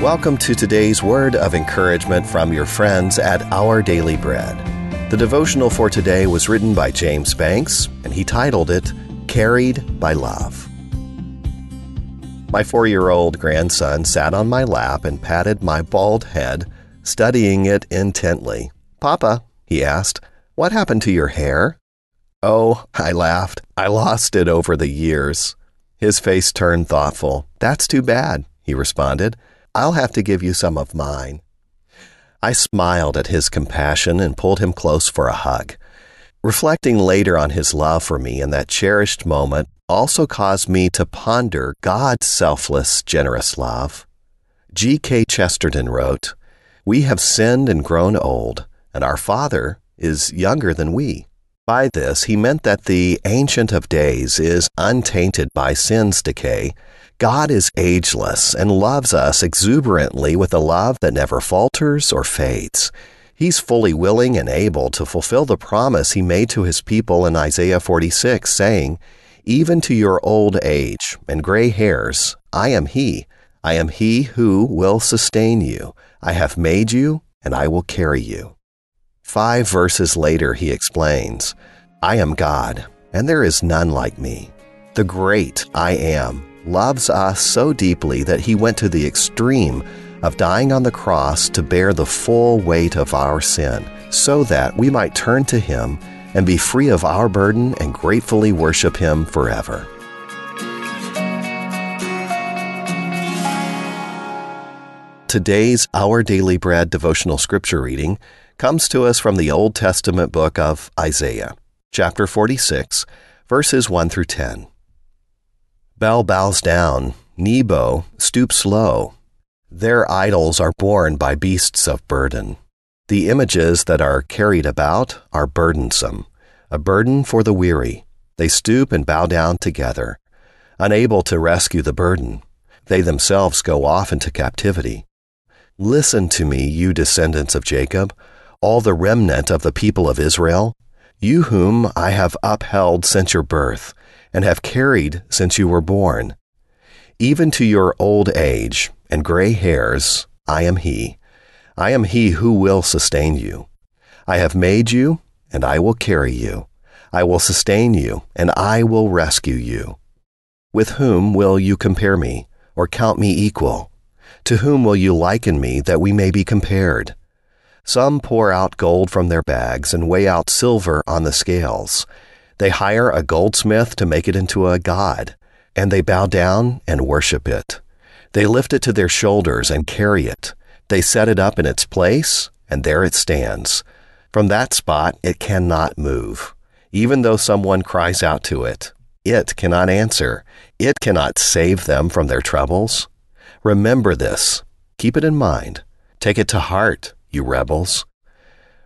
Welcome to today's word of encouragement from your friends at Our Daily Bread. The devotional for today was written by James Banks, and he titled it Carried by Love. My four year old grandson sat on my lap and patted my bald head, studying it intently. Papa, he asked, what happened to your hair? Oh, I laughed. I lost it over the years. His face turned thoughtful. That's too bad, he responded. I'll have to give you some of mine. I smiled at his compassion and pulled him close for a hug. Reflecting later on his love for me in that cherished moment also caused me to ponder God's selfless, generous love. G.K. Chesterton wrote, We have sinned and grown old, and our Father is younger than we. By this, he meant that the Ancient of Days is untainted by sin's decay God is ageless and loves us exuberantly with a love that never falters or fades. He's fully willing and able to fulfill the promise he made to his people in Isaiah 46, saying, Even to your old age and gray hairs, I am he. I am he who will sustain you. I have made you, and I will carry you. Five verses later, he explains, I am God, and there is none like me. The great I am loves us so deeply that he went to the extreme of dying on the cross to bear the full weight of our sin, so that we might turn to him and be free of our burden and gratefully worship him forever. Today's Our Daily Bread devotional scripture reading comes to us from the Old Testament book of Isaiah, chapter 46, verses 1 through 10. Bel bows down, Nebo stoops low. Their idols are borne by beasts of burden. The images that are carried about are burdensome, a burden for the weary. They stoop and bow down together, unable to rescue the burden. They themselves go off into captivity. Listen to me, you descendants of Jacob, all the remnant of the people of Israel, you whom I have upheld since your birth and have carried since you were born. Even to your old age and gray hairs, I am He. I am He who will sustain you. I have made you, and I will carry you. I will sustain you, and I will rescue you. With whom will you compare me, or count me equal? To whom will you liken me that we may be compared? Some pour out gold from their bags and weigh out silver on the scales they hire a goldsmith to make it into a god, and they bow down and worship it. They lift it to their shoulders and carry it. They set it up in its place, and there it stands. From that spot, it cannot move. Even though someone cries out to it, it cannot answer. It cannot save them from their troubles. Remember this. Keep it in mind. Take it to heart, you rebels.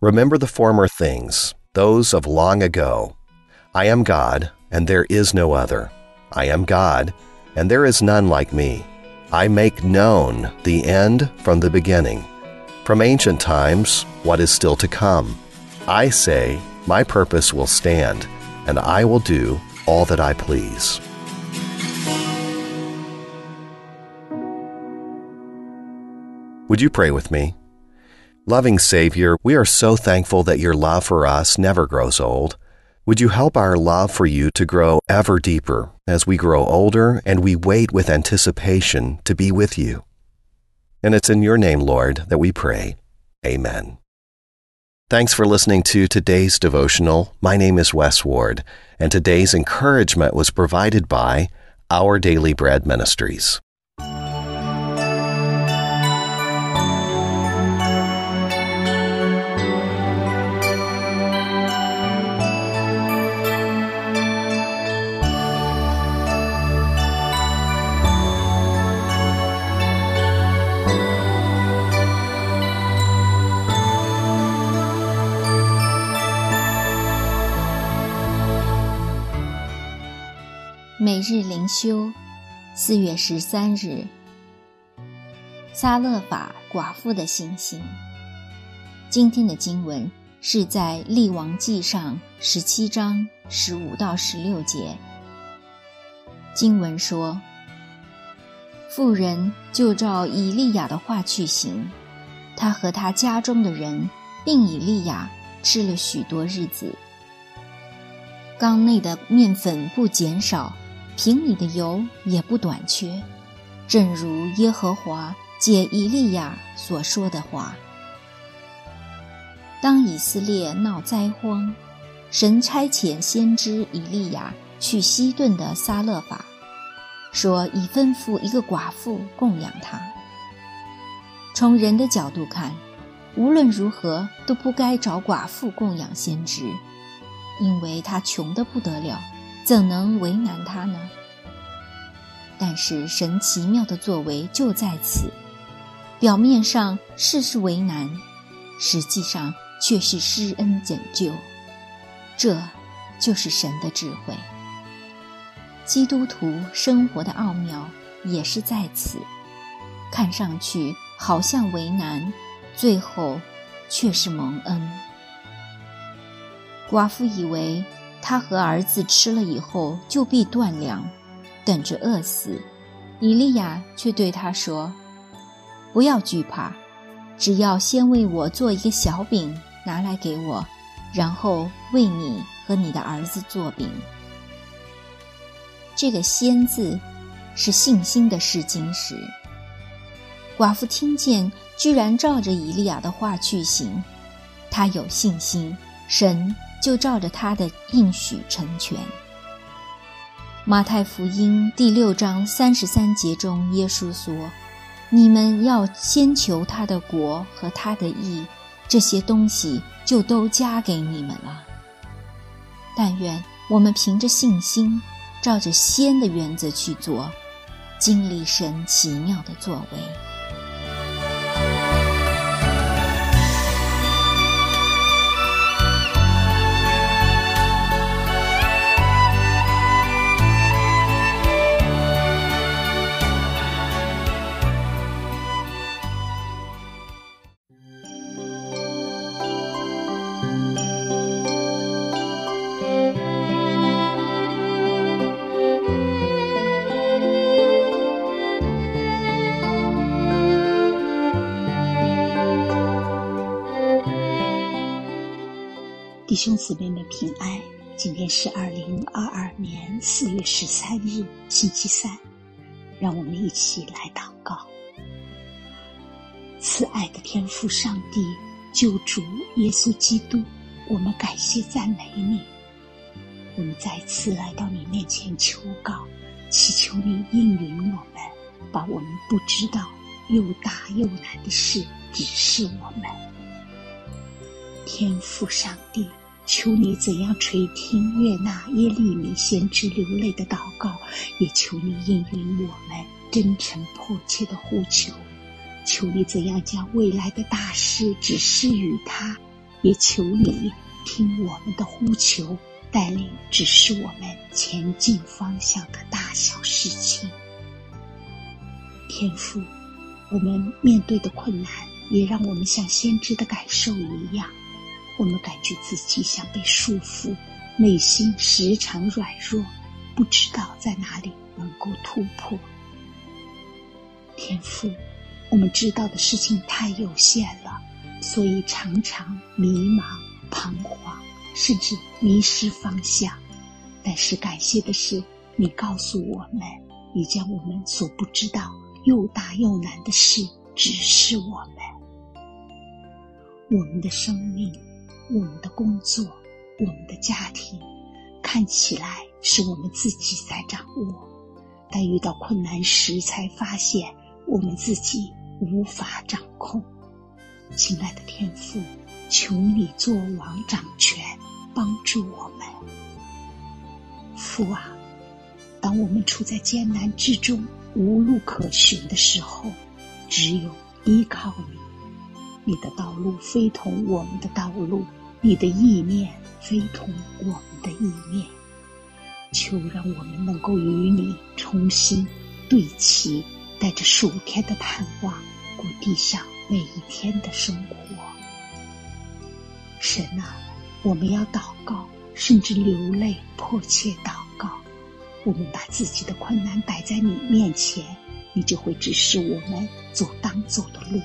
Remember the former things, those of long ago. I am God, and there is no other. I am God, and there is none like me. I make known the end from the beginning, from ancient times what is still to come. I say, My purpose will stand, and I will do all that I please. Would you pray with me? Loving Savior, we are so thankful that your love for us never grows old. Would you help our love for you to grow ever deeper as we grow older and we wait with anticipation to be with you? And it's in your name, Lord, that we pray. Amen. Thanks for listening to today's devotional. My name is Wes Ward, and today's encouragement was provided by Our Daily Bread Ministries. 每日灵修，四月十三日，撒勒法寡妇的信心。今天的经文是在《立王记上》十七章十五到十六节。经文说：“妇人就照以利亚的话去行，他和他家中的人，并以利亚吃了许多日子。缸内的面粉不减少，瓶里的油也不短缺，正如耶和华借以利亚所说的话。当以色列闹灾荒，神差遣先知以利亚去西顿的撒勒法，说已吩咐一个寡妇供养他。从人的角度看，无论如何都不该找寡妇供养先知，因为他穷得不得了，怎能为难他呢？但是神奇妙的作为就在此，表面上事事为难，实际上。却是施恩拯救，这就是神的智慧。基督徒生活的奥妙也是在此，看上去好像为难，最后却是蒙恩。寡妇以为她和儿子吃了以后就必断粮，等着饿死。以利亚却对他说：“不要惧怕，只要先为我做一个小饼。”拿来给我，然后为你和你的儿子做饼。这个“先”字是信心的试金石。寡妇听见，居然照着以利亚的话去行，他有信心，神就照着他的应许成全。马太福音第六章三十三节中，耶稣说：“你们要先求他的国和他的义。”这些东西就都加给你们了。但愿我们凭着信心，照着先的原则去做，经历神奇妙的作为。弟兄姊妹们平安，今天是二零二二年四月十三日，星期三。让我们一起来祷告。慈爱的天父上帝，救主耶稣基督，我们感谢赞美你。我们再次来到你面前求告，祈求你应允我们，把我们不知道又大又难的事指示我们。天父上帝。求你怎样垂听悦纳耶利米先知流泪的祷告，也求你应允我们真诚迫切的呼求。求你怎样将未来的大事指示于他，也求你听我们的呼求，带领指示我们前进方向的大小事情。天父，我们面对的困难，也让我们像先知的感受一样。我们感觉自己像被束缚，内心时常软弱，不知道在哪里能够突破。天赋，我们知道的事情太有限了，所以常常迷茫、彷徨，甚至迷失方向。但是感谢的是，你告诉我们，你将我们所不知道又大又难的事指示我们，我们的生命。我们的工作，我们的家庭，看起来是我们自己在掌握，但遇到困难时才发现我们自己无法掌控。亲爱的天父，求你做王掌权，帮助我们。父啊，当我们处在艰难之中、无路可寻的时候，只有依靠你。你的道路非同我们的道路。你的意念非同我们的意念，求让我们能够与你重新对齐，带着数天的盼望过地上每一天的生活。神啊，我们要祷告，甚至流泪，迫切祷告。我们把自己的困难摆在你面前，你就会指示我们走当走的路。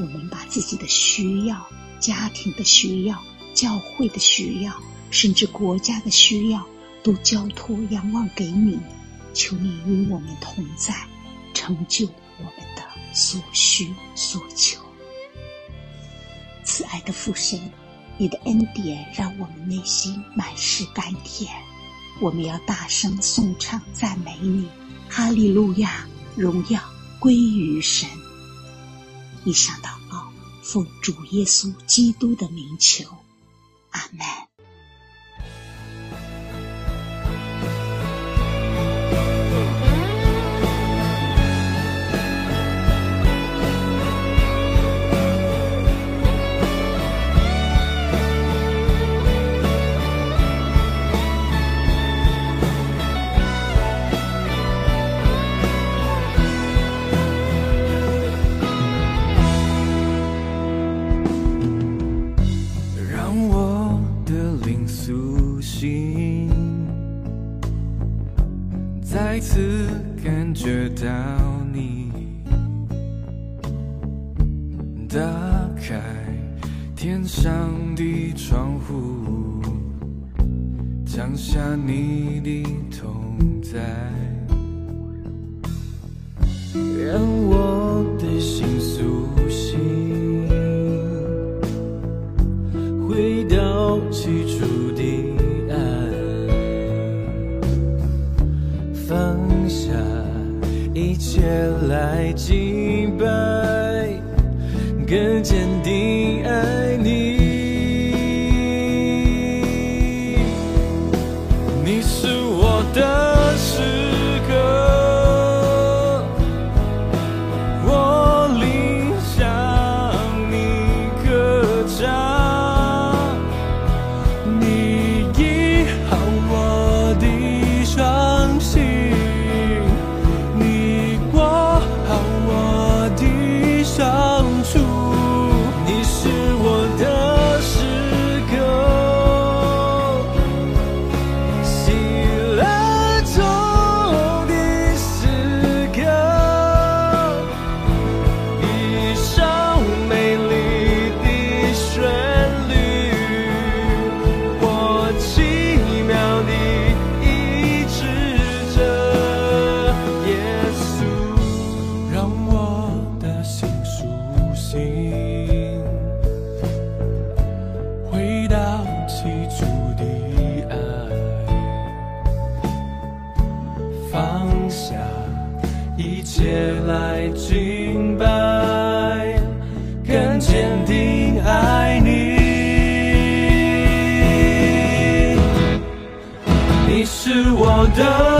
我们把自己的需要、家庭的需要、教会的需要，甚至国家的需要，都交托仰望给你。求你与我们同在，成就我们的所需所求。慈爱的父神，你的恩典让我们内心满是甘甜。我们要大声颂唱赞美你，哈利路亚，荣耀归于神。一想到，奉主耶稣基督的名求，阿门。الأعداء